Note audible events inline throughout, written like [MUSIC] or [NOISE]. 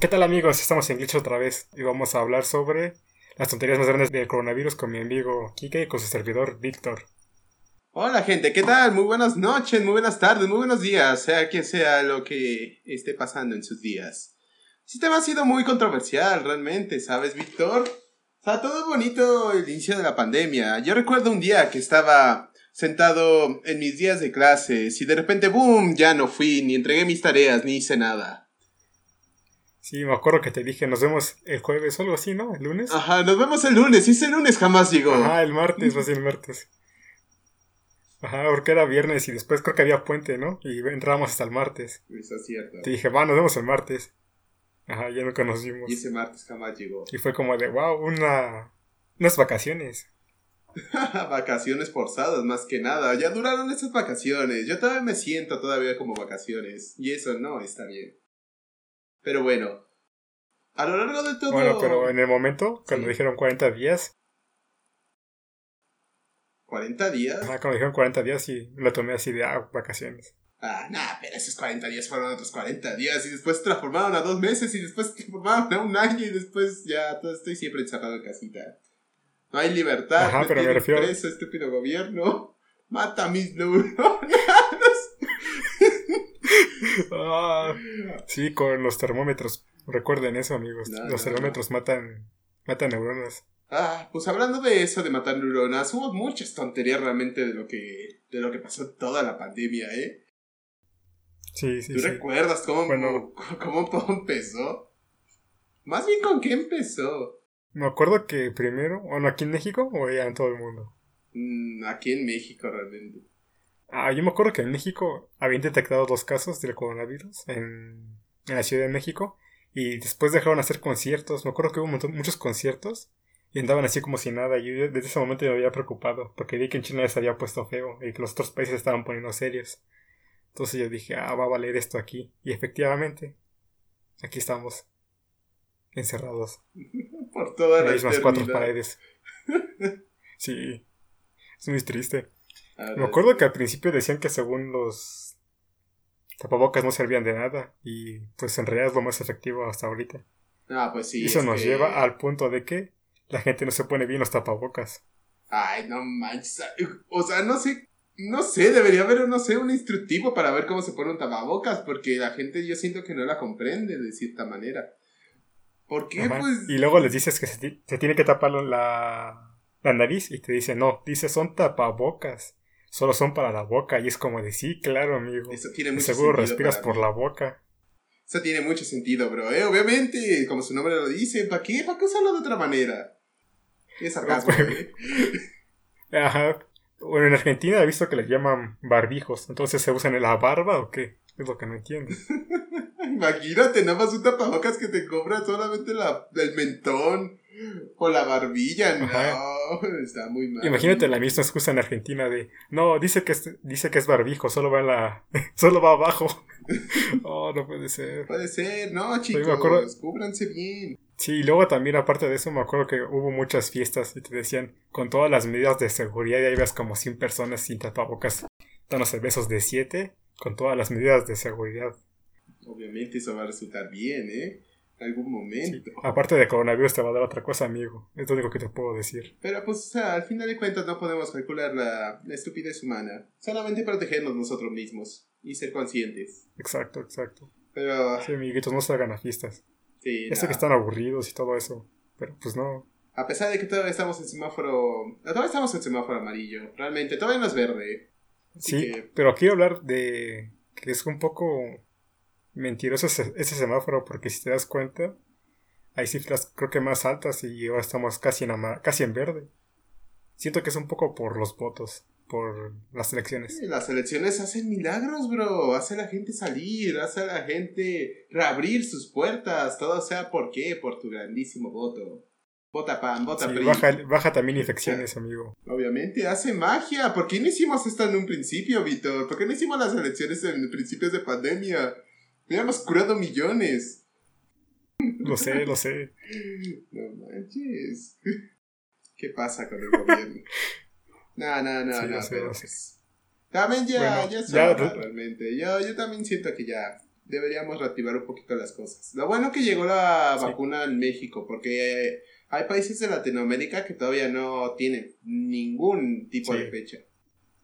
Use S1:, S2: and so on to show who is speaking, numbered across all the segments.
S1: ¿Qué tal amigos? Estamos en Glitch otra vez y vamos a hablar sobre las tonterías más grandes del coronavirus con mi amigo Kike y con su servidor Víctor.
S2: Hola gente, ¿qué tal? Muy buenas noches, muy buenas tardes, muy buenos días, sea quien sea lo que esté pasando en sus días. Este tema ha sido muy controversial realmente, ¿sabes, Víctor? O sea, todo bonito el inicio de la pandemia. Yo recuerdo un día que estaba sentado en mis días de clases y de repente, ¡boom! Ya no fui, ni entregué mis tareas, ni hice nada.
S1: Sí, me acuerdo que te dije, nos vemos el jueves o algo así, ¿no? ¿El lunes?
S2: Ajá, nos vemos el lunes. Ese lunes jamás llegó.
S1: Ajá, el martes, así el martes. Ajá, porque era viernes y después creo que había puente, ¿no? Y entramos hasta el martes.
S2: Eso es cierto.
S1: Te dije, va, nos vemos el martes. Ajá, ya no conocimos.
S2: Y ese martes jamás llegó.
S1: Y fue como de, wow, una... unas vacaciones. [LAUGHS]
S2: vacaciones forzadas, más que nada. Ya duraron esas vacaciones. Yo todavía me siento todavía como vacaciones. Y eso no está bien. Pero bueno, a lo largo de todo...
S1: Bueno, pero en el momento, cuando dijeron 40 días...
S2: ¿40 días?
S1: Ah, cuando dijeron 40 días y lo tomé así de ah, vacaciones.
S2: Ah, nada, pero esos 40 días fueron otros 40 días y después transformaron a dos meses y después transformaron a un año y después ya todo estoy siempre encerrado en casita. No hay libertad.
S1: Ajá, pero me refiero...
S2: Preso, estúpido gobierno. Mata mis neuronas.
S1: Ah, sí, con los termómetros. Recuerden eso, amigos. los termómetros matan, matan neuronas.
S2: Ah, pues hablando de eso, de matar neuronas, hubo muchas tonterías realmente de lo que, de lo que pasó toda la pandemia, ¿eh?
S1: Sí, sí.
S2: ¿Tú recuerdas cómo, [LAUGHS] cómo, cómo empezó? Más bien con qué empezó.
S1: Me acuerdo que primero, bueno, aquí en México o ya en todo el mundo.
S2: Mm, aquí en México realmente.
S1: Ah, yo me acuerdo que en México habían detectado dos casos del coronavirus en, la Ciudad de México y después dejaron hacer conciertos. Me acuerdo que hubo muchos conciertos y andaban así como si nada. Y yo desde ese momento me había preocupado porque vi que en China se había puesto feo y que los otros países estaban poniendo serios. Entonces yo dije, ah, va a valer esto aquí. Y efectivamente, aquí estamos, encerrados. [LAUGHS]
S2: Por todas las
S1: mismas cuatro paredes. [LAUGHS] Sí, es muy triste. Me acuerdo que al principio decían que según los tapabocas no servían de nada y pues en realidad es lo más efectivo hasta ahorita.
S2: Ah, pues sí.
S1: Eso nos lleva al punto de que la gente no se pone bien los tapabocas.
S2: Ay, no manches. O sea, no sé, no sé, debería haber, no sé, un instructivo para ver cómo se pone un tapabocas porque la gente yo siento que no la comprende de cierta manera. ¿Por qué? Pues...
S1: Y luego les dices que se, tiene que tapar la, la nariz y te dicen, no, dice son tapabocas solo son para la boca. Y es como de sí, claro, amigo.
S2: Eso tiene mucho
S1: Seguro respiras por la boca.
S2: Eso tiene mucho sentido, bro. ¿eh? Obviamente, como su nombre lo dice, ¿para qué? ¿Para qué usarlo de otra manera? Es sarcasmo, [LAUGHS] ¿eh?
S1: Ajá. Bueno, en Argentina he visto que les llaman barbijos. Entonces, ¿se usan en la barba o qué? Es lo que no entiendo. [LAUGHS]
S2: Imagínate, nada más un tapabocas que te compra solamente la, el mentón. O la barbilla, no, [LAUGHS] está muy mal.
S1: Imagínate la misma excusa en Argentina de, no, dice que es, dice que es barbijo, solo va en la, [LAUGHS] solo va abajo. [LAUGHS] oh, no puede ser.
S2: Puede ser, no, chicos, cúbranse bien.
S1: Sí, y luego también, aparte de eso, me acuerdo que hubo muchas fiestas y te decían, con todas las medidas de seguridad, y ahí ves como 100 personas sin tapabocas, dándose besos de 7, con todas las medidas de seguridad.
S2: Obviamente eso va a resultar bien, ¿eh? Algún momento.
S1: Aparte de coronavirus te va a dar otra cosa, amigo. Es lo único que te puedo decir.
S2: Pero pues, o sea, al final de cuentas no podemos calcular la, estupidez humana. Solamente protegernos nosotros mismos y ser conscientes.
S1: Exacto, exacto.
S2: Pero...
S1: Sí, amiguitos, no se hagan a fiestas.
S2: Sí,
S1: sé que están aburridos y todo eso, pero pues no.
S2: A pesar de que todavía estamos en semáforo... Todavía estamos en semáforo amarillo. Realmente, todavía no es verde.
S1: sí, pero quiero hablar de... que es un poco mentiroso ese, ese, semáforo porque si te das cuenta, hay cifras creo que más altas y ahora estamos casi en, casi en verde. Siento que es un poco por los votos, por las elecciones.
S2: las elecciones hacen milagros, bro. Hace a la gente salir, hace a la gente reabrir sus puertas. Todo sea por qué, por tu grandísimo voto. Vota pan, vota
S1: sí, baja, baja, también infecciones, amigo.
S2: Obviamente, hace magia. ¿Por qué no hicimos esto en un principio, Víctor? ¿Por qué no hicimos las elecciones en principios de pandemia? Hubiéramos curado millones.
S1: Lo sé, lo sé.
S2: No manches. ¿Qué pasa con el gobierno? No, no, no, no. También ya, ya, realmente. Yo, yo también siento que ya. deberíamos reactivar un poquito las cosas. Lo bueno que llegó la vacuna en México, porque hay países de Latinoamérica que todavía no tienen ningún tipo de fecha.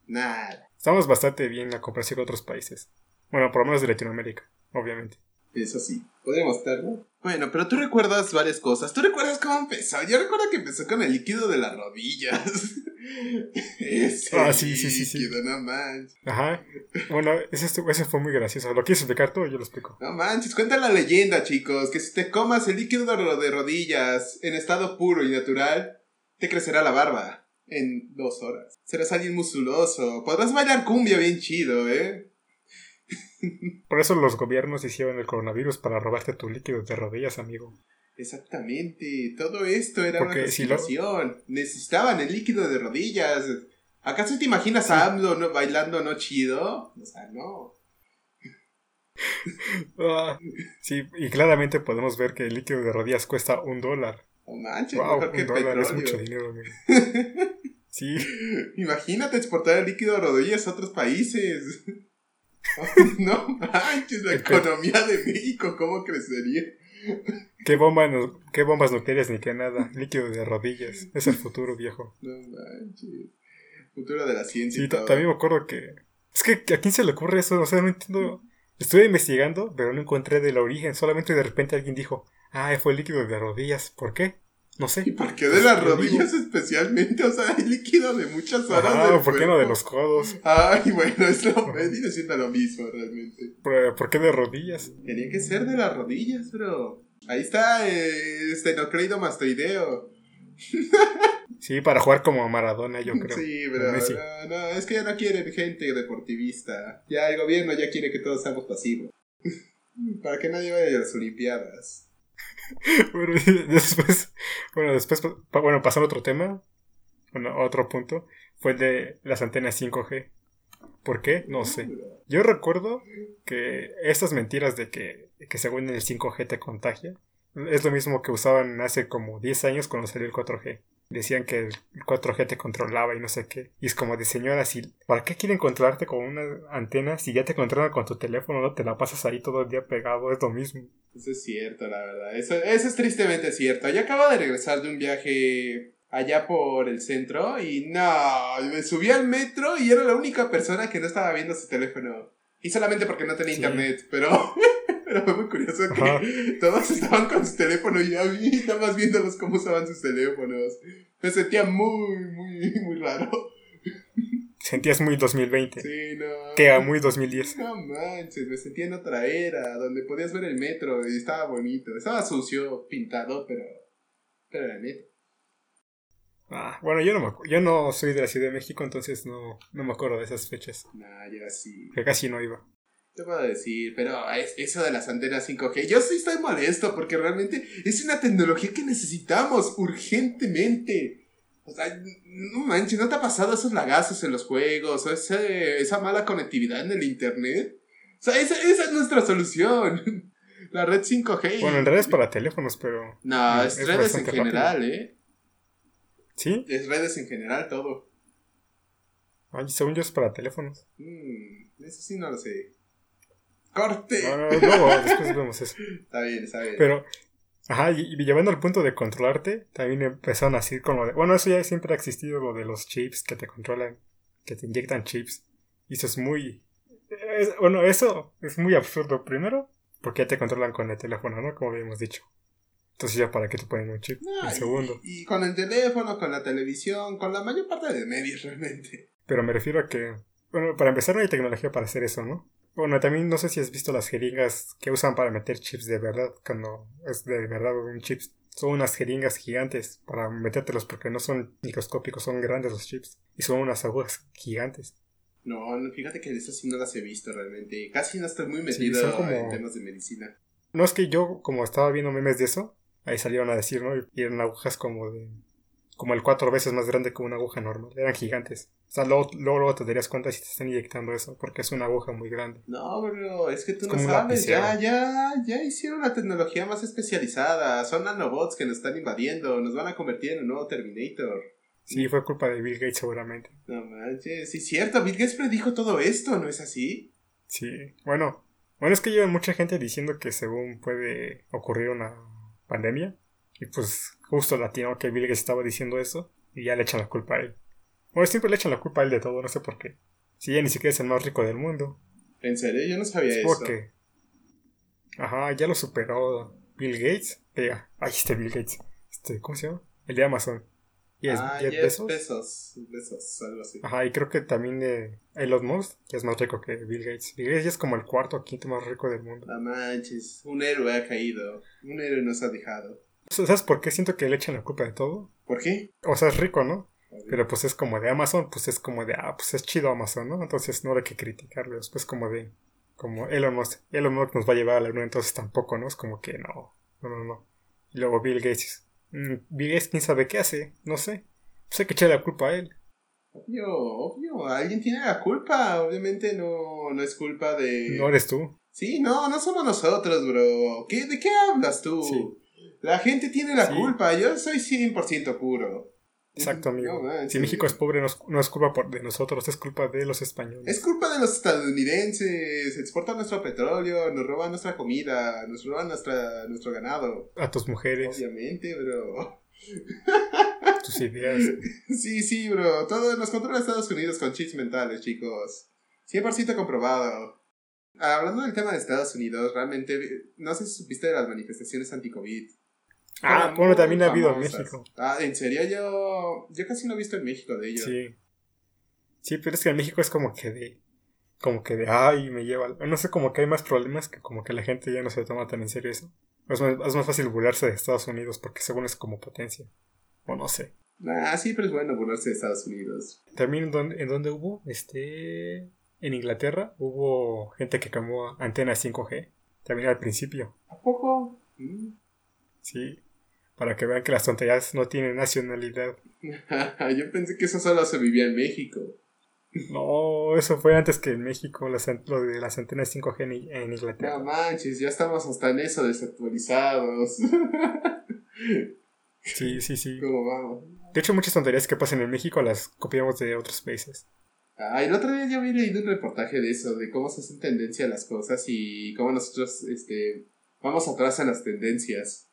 S2: Nada.
S1: Estamos bastante bien a comparación con otros países. Bueno, por lo menos de Latinoamérica, obviamente.
S2: Eso sí, podemos estar, ¿no? Bueno, pero tú recuerdas varias cosas. ¿Tú recuerdas cómo empezó? Yo recuerdo que empezó con el líquido de las rodillas. [LAUGHS] Ese
S1: ah, sí, sí, sí,
S2: líquido,
S1: sí.
S2: no manches.
S1: Ajá. Bueno, ese, ese fue muy gracioso. ¿Lo quieres explicar tú o yo lo explico?
S2: No manches, cuenta la leyenda, chicos, que si te comas el líquido de rodillas en estado puro y natural, te crecerá la barba en dos horas. Serás alguien musculoso. Podrás bailar cumbia bien chido, ¿eh?
S1: Por eso los gobiernos hicieron el coronavirus para robarte tu líquido de rodillas, amigo.
S2: Exactamente, todo esto era una situación. Necesitaban el líquido de rodillas. ¿Acaso te imaginas a AMLO bailando no chido? O sea, no. [LAUGHS]
S1: Ah, sí, y claramente podemos ver que el líquido de rodillas cuesta un dólar.
S2: No manches, wow, un dólar es mucho dinero, amigo. [LAUGHS]
S1: Sí.
S2: Imagínate exportar el líquido de rodillas a otros países. [LAUGHS] no manches, la economía de México, ¿cómo crecería?
S1: ¿Qué, bomba ¿Qué bombas nucleares ni qué nada? Líquido de rodillas. Es el futuro, viejo.
S2: No manches. Futuro de la ciencia.
S1: Sí, también me acuerdo que. Es que a quién se le ocurre eso, o sea, no entiendo. Estuve investigando, pero no encontré del origen. Solamente de repente alguien dijo, ah, fue el líquido de rodillas. ¿Por qué? No sé.
S2: ¿Y por qué de las rodillas especialmente? O sea, hay líquido de muchas horas.
S1: Ah, ¿por qué no de los codos?
S2: Ay, bueno, es lo, viene siendo lo mismo realmente.
S1: ¿Por, qué de rodillas?
S2: Tenía que ser de las rodillas, bro. Ahí está, eh, estenocrido mastoideo. [LAUGHS]
S1: sí, para jugar como Maradona, yo creo.
S2: Sí, bro. No, no, es que ya no quieren gente deportivista. Ya el gobierno ya quiere que todos seamos pasivos. [LAUGHS] para que nadie vaya a las Olimpiadas. [LAUGHS]
S1: bueno, después, bueno, después, bueno, pasando a otro tema, bueno, otro punto, fue el de las antenas 5G. ¿Por qué? No sé. Yo recuerdo que estas mentiras de que, que según el 5G te contagia, es lo mismo que usaban hace como 10 años cuando salió el 4G decían que el 4G te controlaba y no sé qué. Y es como de señora, si, ¿para qué quieren controlarte con una antena si ya te controlan con tu teléfono, no te la pasas ahí todo el día pegado? Es lo mismo.
S2: Eso es cierto, la verdad. Eso, eso es tristemente cierto. Yo acabo de regresar de un viaje allá por el centro y no, me subí al metro y era la única persona que no estaba viendo su teléfono. Y solamente porque no tenía internet, pero... [LAUGHS] Pero fue muy curioso que todos estaban con su teléfono y a mí nada más viéndolos cómo usaban sus teléfonos. Me sentía muy, muy, muy raro.
S1: Sentías muy 2020.
S2: Sí, no.
S1: Que era muy 2010.
S2: No manches, me sentía en otra era, donde podías ver el metro y estaba bonito. Estaba sucio, pintado, pero, pero era neto.
S1: Ah, bueno, yo no, me yo no soy de la Ciudad de México, entonces no, no me acuerdo de esas fechas.
S2: Nah, yo sí.
S1: Que casi no iba
S2: te puedo decir, pero eso de las antenas 5G, yo sí estoy molesto porque realmente es una tecnología que necesitamos urgentemente. O sea, no manches, ¿no te ha pasado esos lagazos en los juegos o esa mala conectividad en el internet? O sea, esa, es nuestra solución. [LAUGHS] La red 5G.
S1: Bueno, en realidad es para teléfonos, pero...
S2: No, es, redes en general, ¿eh?
S1: ¿Sí?
S2: Es redes en general todo.
S1: Ay, según yo es para teléfonos.
S2: Mm, eso sí no lo sé. ¡Corte!
S1: No, no, no, después vemos eso. [LAUGHS]
S2: Está bien, está bien.
S1: Pero, ajá, y, llevando al punto de controlarte, también empezaron así con lo de. Bueno, eso ya siempre ha existido, lo de los chips que te controlan, que te inyectan chips. Y eso es muy. bueno, eso es muy absurdo. Primero, porque ya te controlan con el teléfono, ¿no? Como habíamos dicho. Entonces, ya para qué te ponen un chip. segundo.
S2: Y, y, con el teléfono, con la televisión, con la mayor parte de medios [LAUGHS] realmente.
S1: Pero me refiero a que. Bueno, para empezar, no hay tecnología para hacer eso, ¿no? Bueno, también no sé si has visto las jeringas que usan para meter chips de verdad, cuando es de verdad un chip. Son unas jeringas gigantes para metértelos porque no son microscópicos, son grandes los chips. Y son unas agujas gigantes.
S2: No, fíjate que de esas sí no las he visto realmente. Casi no estoy muy metido en temas de medicina.
S1: No es que yo, como estaba viendo memes de eso, ahí salieron a decir, ¿no? Y eran agujas como de como el cuatro veces más grande que una aguja normal. Eran gigantes. O sea, luego, luego, te darías cuenta si te están inyectando eso, porque es una aguja muy grande.
S2: No, bro, es que tú no sabes. Ya, ya, ya hicieron la tecnología más especializada. Son nanobots que nos están invadiendo. Nos van a convertir en un nuevo Terminator.
S1: Sí, fue culpa de Bill Gates seguramente.
S2: No manches, sí es cierto, Bill Gates predijo todo esto, ¿no es así?
S1: Sí, bueno, Bueno, es que lleva mucha gente diciendo que según puede ocurrir una pandemia. Y pues justo latino que Bill Gates estaba diciendo eso. Y ya le echan la culpa a él. Bueno, siempre le echan la culpa a él de todo, no sé por qué. Si ya ni siquiera es el más rico del mundo.
S2: ¿En serio? Yo no sabía
S1: Es
S2: eso.
S1: porque. Ajá, ya lo superó Bill Gates. Diga, ay, este Bill Gates. Este, ¿cómo se llama? El de Amazon. Y es
S2: ah,
S1: Jeff Bezos.
S2: Bezos. Bezos, algo así.
S1: Ajá, y creo que también eh, Elon Musk, que es más rico que Bill Gates. Bill Gates ya es como el cuarto o quinto más rico del mundo.
S2: No manches, un héroe ha caído. Un héroe nos ha dejado.
S1: ¿Sabes por qué siento que le echan la culpa de todo?
S2: ¿Por qué?
S1: O sea, es rico, ¿no? Pero pues es como de Amazon, pues es como de, ah, pues es chido Amazon, ¿no? Entonces no hay que criticarlo. Después como de, como Elon Musk, Elon Musk nos va a llevar a la luna, entonces tampoco, ¿no? Es como que no, no, no, no. Y luego Bill Gates, mm, Bill Gates quién sabe qué hace, no sé. Pues hay que echarle la culpa a él.
S2: Obvio, obvio. Alguien tiene la culpa. Obviamente no, no es culpa de.
S1: No eres tú.
S2: Sí, no, no somos nosotros, bro. ¿Qué, ¿De qué hablas tú?
S1: Sí.
S2: La gente tiene la
S1: Sí.
S2: culpa. Yo soy 100% puro.
S1: Exacto, amigo.
S2: No
S1: si México es pobre, no es, no es culpa por- de nosotros, es culpa de los españoles.
S2: Es culpa de los estadounidenses. Exportan nuestro petróleo, nos roban nuestra comida, nos roban nuestra, nuestro ganado.
S1: A tus mujeres,
S2: Obviamente, bro. [LAUGHS]
S1: tus ideas.
S2: Sí, sí, bro. Todo nos controla Estados Unidos con chips mentales, chicos. 100% comprobado. Hablando del tema de Estados Unidos, realmente, no sé si supiste de las manifestaciones anti-COVID.
S1: Ah, bueno, también ha habido en. México.
S2: Ah, en serio, yo, yo casi no he visto en México de ello.
S1: Sí. Sí, pero es que en México es como que de. Como que de. Ay, me lleva. No sé, como que hay más problemas que como que la gente ya no se toma tan en serio eso. Es más, es más fácil burlarse de Estados Unidos porque según es como potencia. O no sé.
S2: Ah, siempre es bueno burlarse de Estados Unidos.
S1: También en donde, en donde hubo, este. En Inglaterra hubo gente que quemó antenas 5G. También al principio.
S2: ¿A poco? Mm.
S1: Sí. Para que vean que las tonterías no tienen nacionalidad. [LAUGHS]
S2: yo pensé que eso solo se vivía en México.
S1: No, eso fue antes que en México, lo de las antenas 5G en, en Inglaterra.
S2: No manches, ya estamos hasta en eso desactualizados. [LAUGHS]
S1: Sí, sí, sí.
S2: ¿Cómo vamos?
S1: De hecho, muchas tonterías que pasan en México las copiamos de otros países.
S2: Ah, el otro día yo había leído un reportaje de eso, de cómo se hacen tendencia las cosas y cómo nosotros este, vamos atrás en las tendencias.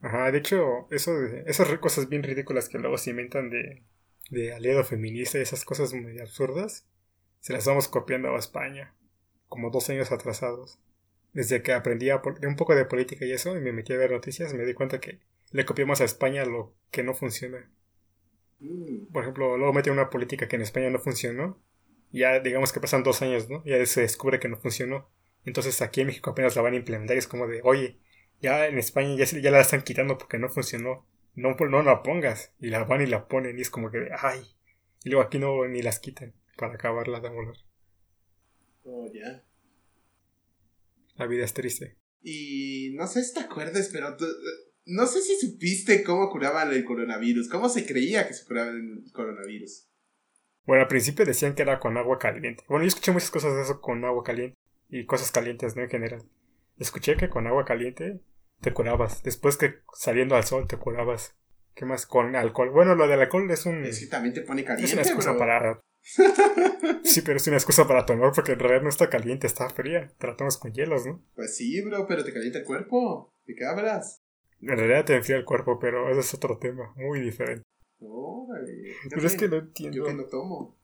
S1: Ajá, de hecho, eso de, esas cosas bien ridículas que luego se inventan de, de aliado feminista y esas cosas muy absurdas, se las vamos copiando a España, como dos años atrasados. Desde que aprendí a un poco de política y eso, y me metí a ver noticias, me di cuenta que le copiamos a España lo que no funciona.
S2: Mm,
S1: Por ejemplo, luego mete una política que en España no funcionó. Ya digamos que pasan dos años, ¿no? Ya se descubre que no funcionó. Entonces aquí en México apenas la van a implementar y es como de, oye, ya en España ya, se- ya la están quitando porque no funcionó. No, pues, no la pongas. Y la van y la ponen y es como que, ay. Y luego aquí no ni las quitan para acabarla de volar.
S2: oh, ya.
S1: La vida es triste.
S2: Y no sé si te acuerdas, pero tú- no sé si supiste cómo curaban el coronavirus, cómo se creía que se curaba el coronavirus.
S1: Bueno, al principio decían que era con agua caliente. Bueno, yo escuché muchas cosas de eso con agua caliente. Y cosas calientes, ¿no? En general. Escuché que con agua caliente te curabas. Después que saliendo al sol te curabas. ¿Qué más? Con alcohol. Bueno, lo del alcohol es un...
S2: Es que también te pone
S1: Es
S2: caliente,
S1: una excusa
S2: bro.
S1: para... [LAUGHS] [LAUGHS] Sí, pero es una excusa para tomar porque en realidad no está caliente, está fría. Tratamos con hielos, ¿no?
S2: Pues sí, bro, pero te calienta el cuerpo. ¿De qué hablas?
S1: En realidad te enfría el cuerpo, pero ese es otro tema, muy diferente.
S2: Órale.
S1: Pero es que no
S2: Yo
S1: entiendo.
S2: que no tomo.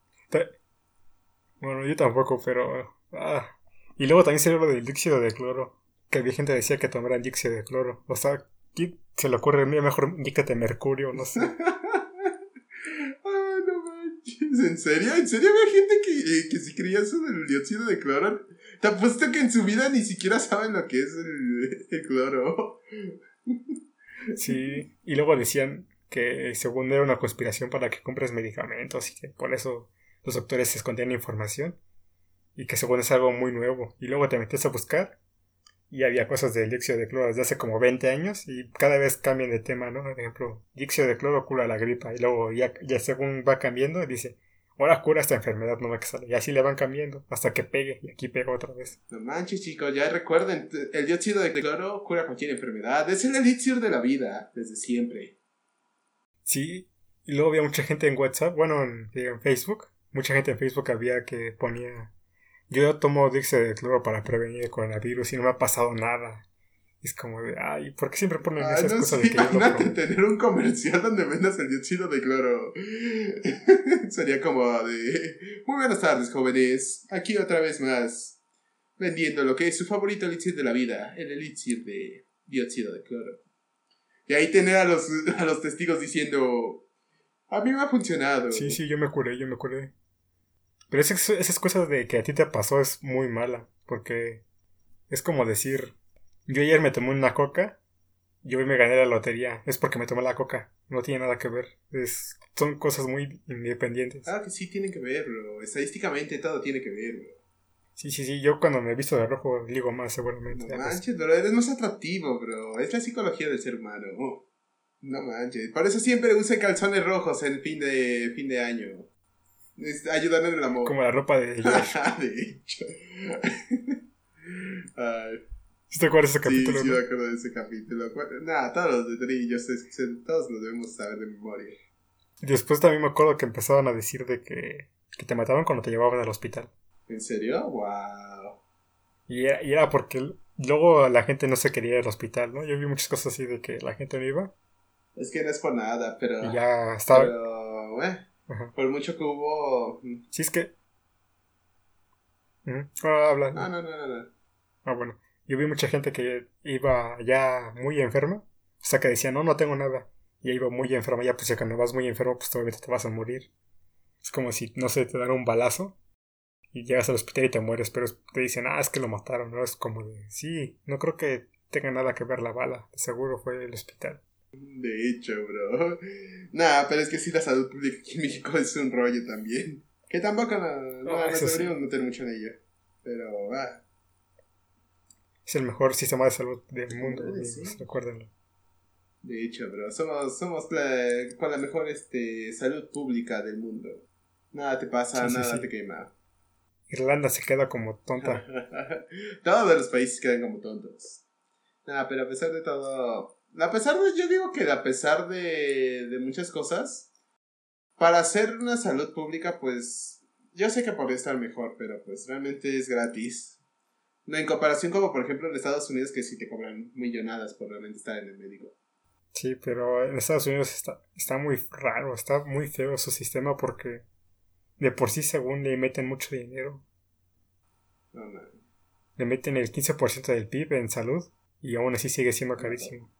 S1: Bueno, yo tampoco, pero... Ah. Y luego también salió lo del dióxido de cloro. Que había gente que decía que tomaran dióxido de cloro. O sea, ¿quién se le ocurre? Mira, mejor inyectate mercurio, no sé. [LAUGHS]
S2: Ah, no manches. ¿En serio? ¿En serio había gente que, eh, que sí creía eso del dióxido de cloro? Te apuesto que en su vida ni siquiera saben lo que es el, el cloro.
S1: Sí. Y luego decían que según era una conspiración para que compres medicamentos y que por eso los doctores se escondían información. Y que según es algo muy nuevo. Y luego te metes a buscar y había cosas del dióxido de cloro desde hace como 20 años y cada vez cambian de tema, ¿no? Por ejemplo, dióxido de cloro cura la gripa y luego ya, ya según va cambiando dice, ahora cura esta enfermedad nueva que sale. Y así le van cambiando hasta que pegue y aquí pega otra vez.
S2: No manches, chicos, ya recuerden, el dióxido de cloro cura cualquier enfermedad. Es el elixir de la vida, desde siempre.
S1: Sí, y luego había mucha gente en WhatsApp, bueno, en, en Facebook, mucha gente en Facebook había que ponía yo tomo dióxido de cloro para prevenir el coronavirus y no me ha pasado nada. Es como de, ay, ¿por qué siempre ponen
S2: Ah,
S1: esas
S2: no,
S1: cosas
S2: sí,
S1: de que yo lo
S2: tener un comercial donde vendas el dióxido de cloro. [LAUGHS] Sería como de... Muy buenas tardes, jóvenes. Aquí otra vez más. Vendiendo lo que es su favorito elixir de la vida. El elixir de dióxido de cloro. Y ahí tener a los, a los testigos diciendo... A mí me ha funcionado.
S1: Sí, sí, yo me curé, yo me curé. Pero esas, esas cosas de que a ti te pasó es muy mala, porque es como decir, yo ayer me tomé una coca y hoy me gané la lotería. Es porque me tomé la coca, no tiene nada que ver. Es, son cosas muy independientes.
S2: Ah, que sí, tienen que ver, bro. Estadísticamente todo tiene que ver, bro.
S1: Sí, sí, sí, yo cuando me he visto de rojo digo más seguramente.
S2: No manches, bro, eres más atractivo, bro. Es la psicología del ser humano. No manches. Por eso siempre usa calzones rojos en fin de fin de año. Es- ayudan en el amor.
S1: como la ropa de [LAUGHS] Josh.
S2: de hecho. [LAUGHS] Ay,
S1: ¿Sí ¿Te acuerdas de ese
S2: sí,
S1: capítulo?
S2: sí
S1: no?
S2: me acuerdo de ese capítulo. Nada, todos los de Trillos, todos los debemos saber de memoria.
S1: Después también me acuerdo que empezaban a decir de que, que te mataban cuando te llevaban al hospital.
S2: ¿En serio? Wow.
S1: Y era, y era porque luego la gente no se quería ir al hospital, ¿no? Yo vi muchas cosas así de que la gente no iba.
S2: Es que no es por nada, pero...
S1: Y ya estaba...
S2: Pero, eh,
S1: Ajá.
S2: por mucho que hubo... mm,
S1: Sí, es que... Ah, habla.
S2: No, no, no, no, no.
S1: Ah, bueno. Yo vi mucha gente que iba ya muy enferma. O sea, que decía, no, no tengo nada. Y iba muy enferma. Ya, pues, ya cuando vas muy enfermo, pues, obviamente te vas a morir. Es como si, no sé, te dan un balazo. Y llegas al hospital y te mueres. Pero te dicen, ah, es que lo mataron. No es como de, sí, no creo que tenga nada que ver la bala. Seguro fue el hospital.
S2: De hecho, bro. Nah, pero es que sí, la salud pública aquí en México es un rollo también. Que tampoco no, no,
S1: Ah,
S2: no
S1: eso sí.
S2: deberíamos meter mucho en ello. Pero, ah,
S1: Es el mejor sistema de salud del mundo.
S2: Sí.
S1: Recuérdenlo.
S2: de hecho, bro. Somos, somos la- con la mejor este, salud pública del mundo. Nada te pasa,
S1: Sí,
S2: nada te quema.
S1: Irlanda se queda como tonta. [LAUGHS]
S2: Todos los países quedan como tontos. Nada, pero a pesar de todo. A pesar de. Yo digo que a pesar de, de muchas cosas. Para hacer una salud pública, pues. Yo sé que podría estar mejor, pero pues realmente es gratis. No, en comparación como por ejemplo en Estados Unidos, que sí te cobran millonadas por realmente estar en el médico.
S1: Sí, pero en Estados Unidos está, está muy raro, está muy feo su sistema porque de por sí según le meten mucho dinero.
S2: No, no.
S1: Le meten el 15% del PIB en salud y aún así sigue siendo carísimo.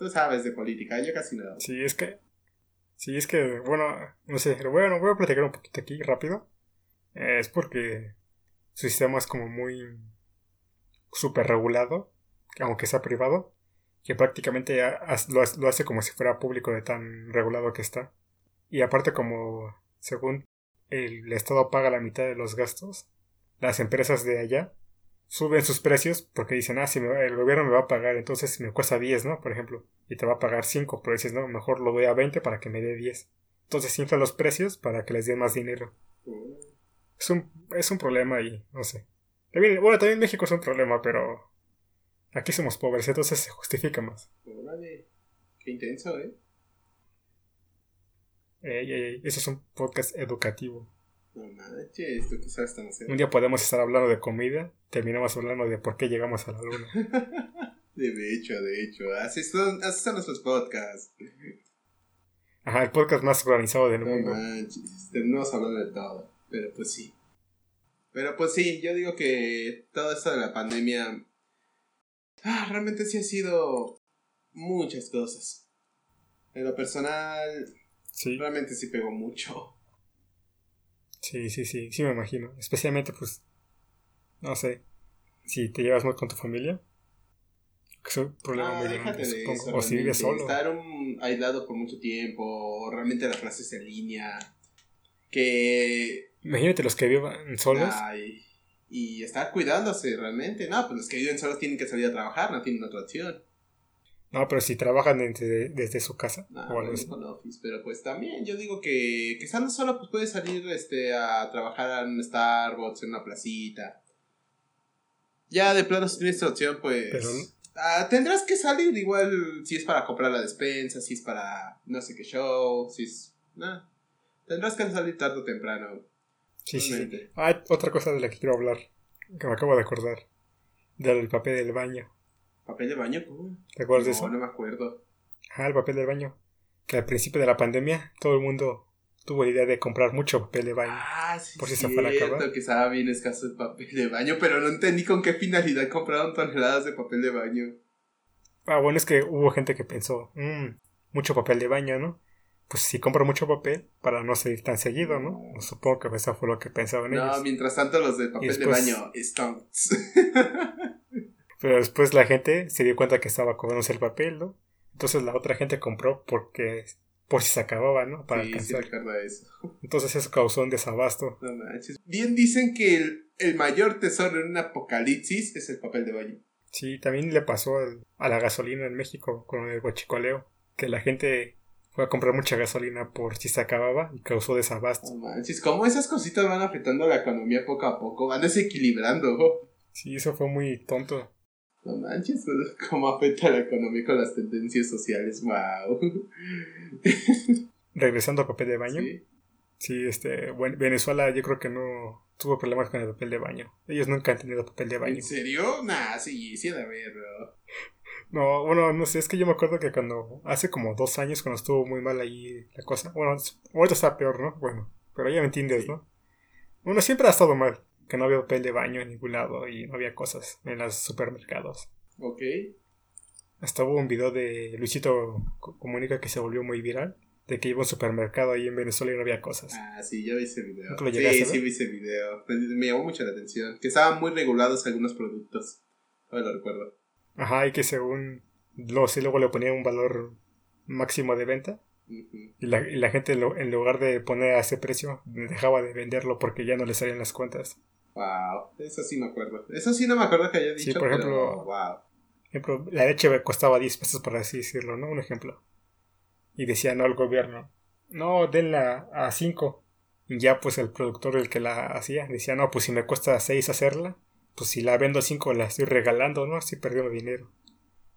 S2: Tú sabes de política, yo casi no.
S1: Sí, es que... Sí, es que, bueno, no sé, bueno, voy a platicar un poquito aquí rápido. Es porque su sistema es como muy súper regulado, que aunque sea privado, que prácticamente lo, lo hace como si fuera público de tan regulado que está. Y aparte como, según el Estado paga la mitad de los gastos, las empresas de allá suben sus precios porque dicen, ah, si me el gobierno me va a pagar, entonces me cuesta 10, ¿no? Por ejemplo, y te va a pagar 5, pero dices, no, mejor lo doy a 20 para que me dé 10. Entonces inflan los precios para que les den más dinero. Es un, es un problema y no sé. También, bueno, también México es un problema, pero aquí somos pobres, entonces se justifica más.
S2: Órale. Qué intenso, ¿eh?
S1: Ey, ey, ey, eso es un podcast educativo.
S2: No manches, tú qué sabes tan hacer.
S1: Un día podemos estar hablando de comida, terminamos hablando de por qué llegamos a la luna. [LAUGHS]
S2: De hecho, de hecho. Así son, así son nuestros podcasts.
S1: Ajá, el podcast más organizado del
S2: No
S1: mundo.
S2: manches, terminamos hablando de todo. Pero pues sí. Pero pues sí, yo digo que todo esto de la pandemia. Ah, realmente sí ha sido muchas cosas. En lo personal,
S1: Sí,
S2: realmente sí pegó mucho.
S1: Sí, sí, sí, sí me imagino. Especialmente, pues, no sé, si te llevas muy con tu familia. que Es un problema
S2: Ah,
S1: muy
S2: déjate
S1: grande,
S2: de
S1: supongo.
S2: eso.
S1: O si vives solo.
S2: Estar un- aislado por mucho tiempo, o realmente las clases en línea. Que
S1: Imagínate los que vivan solos.
S2: Ay, y estar cuidándose realmente. No, pues los que viven solos tienen que salir a trabajar, no tienen otra opción.
S1: No, pero si trabajan desde, desde su casa.
S2: No,
S1: o algo así.
S2: office, pero pues también yo digo que, que estando solo pues puedes salir este, a trabajar en un Starbucks, en una placita. Ya de plano si tienes esta opción pues...
S1: Pero-
S2: ah, tendrás que salir igual si es para comprar la despensa, si es para no sé qué show, si es... No, tendrás que salir tarde o temprano.
S1: Sí, sí.
S2: Realmente.
S1: Ah, otra cosa de la que quiero hablar, que me acabo de acordar. Del papel del baño.
S2: ¿Papel de baño? ¿Cómo?
S1: ¿Te acuerdas de
S2: No,
S1: eso?
S2: no me acuerdo.
S1: Ah, el papel del baño. Que al principio de la pandemia todo el mundo tuvo la idea de comprar mucho papel de baño.
S2: Ah, sí,
S1: Por si se fuera a
S2: cierto
S1: acabar.
S2: que estaba bien escaso el papel de baño, pero no entendí con qué finalidad compraron toneladas de papel de baño.
S1: Ah, bueno, es que hubo gente que pensó, "Mm, mucho papel de baño, ¿no? Pues si compro mucho papel para no salir tan seguido, ¿no? Supongo que eso fue lo que pensaban
S2: No,
S1: ellos.
S2: mientras tanto los del papel
S1: después-
S2: de baño, stonks. [LAUGHS]
S1: Pero después la gente se dio cuenta que estaba acabándose el papel, ¿no? Entonces la otra gente compró porque por si se acababa, ¿no? Para
S2: sí,
S1: alcanzar.
S2: eso.
S1: Entonces eso causó un desabasto.
S2: No manches. Bien dicen que el, el mayor tesoro en un apocalipsis es el papel de baño.
S1: Sí, también le pasó al- a la gasolina en México con el guachicoleo, que la gente fue a comprar mucha gasolina por si se acababa y causó desabasto.
S2: No manches, cómo esas cositas van afectando a la economía poco a poco, van desequilibrando.
S1: Sí, eso fue muy tonto.
S2: No manches, [LAUGHS] cómo afecta a la economía con las tendencias sociales, wow. [LAUGHS]
S1: Regresando al papel de baño,
S2: Sí.
S1: sí, este, bueno, Venezuela yo creo que no tuvo problemas con el papel de baño. Ellos nunca han tenido papel de baño.
S2: ¿En serio? Nah, sí, sí, de haberlo. [LAUGHS]
S1: No, bueno, no sé, es que yo me acuerdo que cuando, hace como dos años, cuando estuvo muy mal ahí la cosa, bueno, ahorita está peor, ¿no? Bueno, pero ya me entiendes,
S2: Sí.
S1: ¿no? Bueno, siempre ha estado mal, que no había papel de baño en ningún lado y no había cosas en los supermercados.
S2: Ok.
S1: Hasta hubo un video de Luisito Co- Comunica que se volvió muy viral, de que iba a un supermercado ahí en Venezuela y no había cosas.
S2: Ah, sí, ya vi ese video.
S1: ¿No llegaste
S2: Sí,
S1: ver?
S2: sí vi ese video. Me, me llamó mucho la atención. Que estaban muy regulados algunos productos. Ahora lo recuerdo.
S1: Ajá, y que según, luego, sí, luego le ponía un valor máximo de venta y la, y la gente en lugar de poner a ese precio dejaba de venderlo porque ya no le salían las cuentas.
S2: Wow, eso sí me acuerdo. Eso sí no me acuerdo que haya dicho,
S1: Sí, por ejemplo-
S2: pero wow.
S1: ejemplo, la leche costaba 10 pesos, por así decirlo, ¿no? Un ejemplo. Y decía, no, el gobierno, no, denla a 5. Y ya, pues, el productor, el que la hacía, decía, no, pues si me cuesta 6 hacerla, pues si la vendo a 5 la estoy regalando, ¿no? Estoy perdiendo dinero.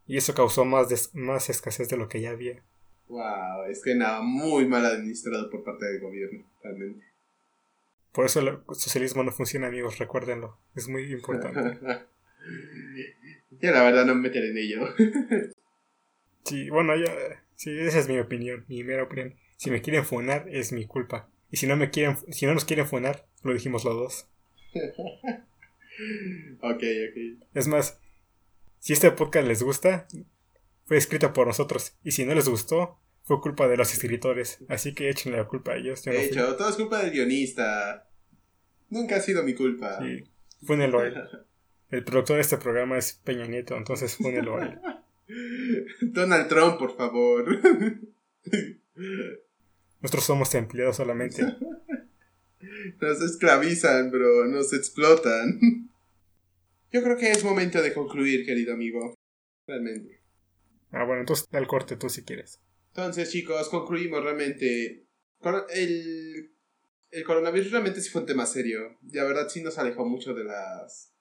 S1: Y eso causó más, des- más escasez de lo que ya había.
S2: Wow, es que nada, muy mal administrado por parte del gobierno, realmente.
S1: Por eso el socialismo no funciona, amigos, recuérdenlo. Es muy importante. [LAUGHS]
S2: Yo la verdad no me meteré en ello. [LAUGHS]
S1: Sí, bueno, ya, sí, esa es mi opinión, mi mera opinión. Si me quieren funar, es mi culpa. Y si no me quieren, si no nos quieren funar, lo dijimos los dos. [LAUGHS]
S2: ok, ok.
S1: Es más, si este podcast les gusta, fue escrito por nosotros. Y si no les gustó, fue culpa de los escritores. Así que échenle la culpa a ellos. Yo no
S2: De
S1: fui.
S2: hecho, todo es culpa del guionista. Nunca ha sido mi culpa.
S1: Sí, fúnelo a él. El productor de este programa es Peña Nieto, entonces fúnelo a él.
S2: Donald Trump, por favor. [LAUGHS]
S1: Nosotros somos empleados solamente. [LAUGHS]
S2: Nos esclavizan, bro. Nos explotan. [LAUGHS] Yo creo que es momento de concluir, querido amigo. Realmente.
S1: Ah, bueno, entonces da el corte tú si quieres.
S2: Entonces, chicos, concluimos realmente. El, el coronavirus realmente sí fue un tema serio. La verdad sí nos alejó mucho de las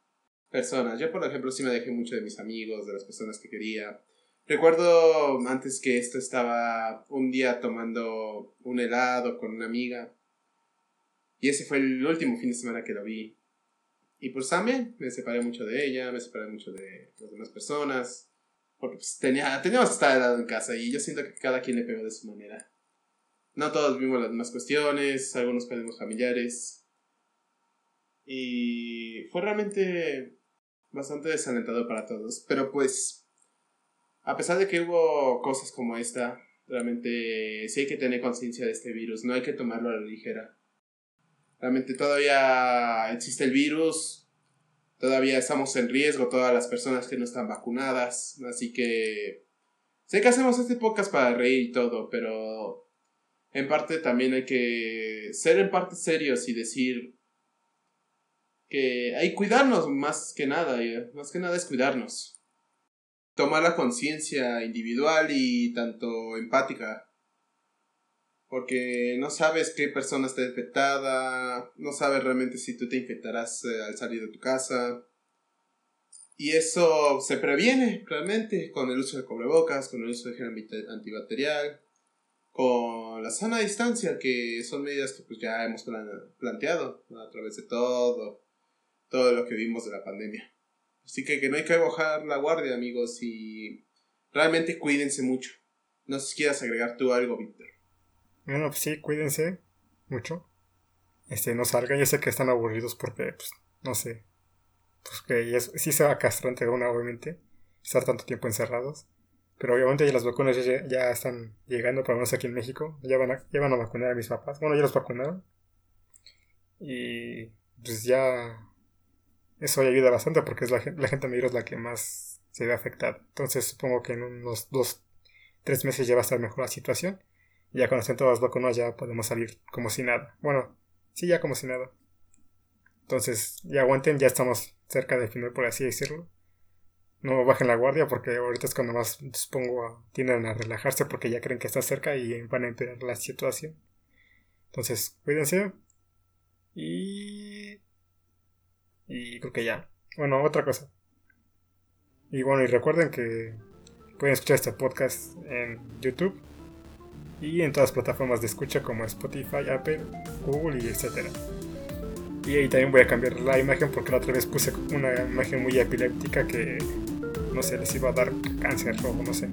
S2: personas. Yo, por ejemplo, sí me alejé mucho de mis amigos, de las personas que quería. Recuerdo antes que esto estaba un día tomando un helado con una amiga. Y ese fue el último fin de semana que lo vi. Y pues también me separé mucho de ella, me separé mucho de las demás personas. Porque pues, tenía, teníamos que estar helado en casa y yo siento que cada quien le pegó de su manera. No todos vimos las mismas cuestiones, algunos perdimos familiares. Y fue realmente bastante desalentador para todos. Pero pues, a pesar de que hubo cosas como esta, realmente sí hay que tener conciencia de este virus, no hay que tomarlo a la ligera. Realmente todavía existe el virus, todavía estamos en riesgo todas las personas que no están vacunadas, así que sé que hacemos este podcast para reír y todo, pero en parte también hay que ser en parte serios y decir que hay cuidarnos más que nada, más que nada es cuidarnos. Tomar la conciencia individual y tanto empática. Porque no sabes qué persona está infectada, no sabes realmente si tú te infectarás eh, al salir de tu casa. Y eso se previene realmente con el uso de cubrebocas, con el uso de gel anti- antibacterial. con la sana distancia, que son medidas que pues ya hemos planteado a través de todo, todo lo que vimos de la pandemia. Así que, que no hay que bajar la guardia, amigos, y realmente cuídense mucho. No sé si quieras agregar tú algo, Víctor.
S1: Bueno, pues sí, cuídense mucho. Este, no salgan, ya sé que están aburridos porque, pues, no sé. Pues que sí se va castrante una, obviamente, estar tanto tiempo encerrados. Pero obviamente ya las vacunas ya, están llegando, por lo menos aquí en México. Ya van, a, ya van a vacunar a mis papás. Bueno, ya los vacunaron. Y pues ya eso ya ayuda bastante porque es la, la gente mayor es la que más se ve afectada. Entonces supongo que en unos dos, tres meses ya va a estar mejor la situación. Ya estén todas las vacunas ya podemos salir como si nada. Bueno, sí, ya como si nada. Entonces, ya aguanten, ya estamos cerca del final, por así decirlo. No bajen la guardia porque ahorita es cuando más supongo tienden a relajarse porque ya creen que está cerca y van a empeorar la situación. Entonces, cuídense. Y y creo que ya. Bueno, otra cosa. Y bueno, y recuerden que pueden escuchar este podcast en YouTube y en todas las plataformas de escucha como Spotify, Apple, Google y etcétera. Y ahí también voy a cambiar la imagen porque la otra vez puse una imagen muy epiléptica que no sé, les iba a dar cáncer o no sé.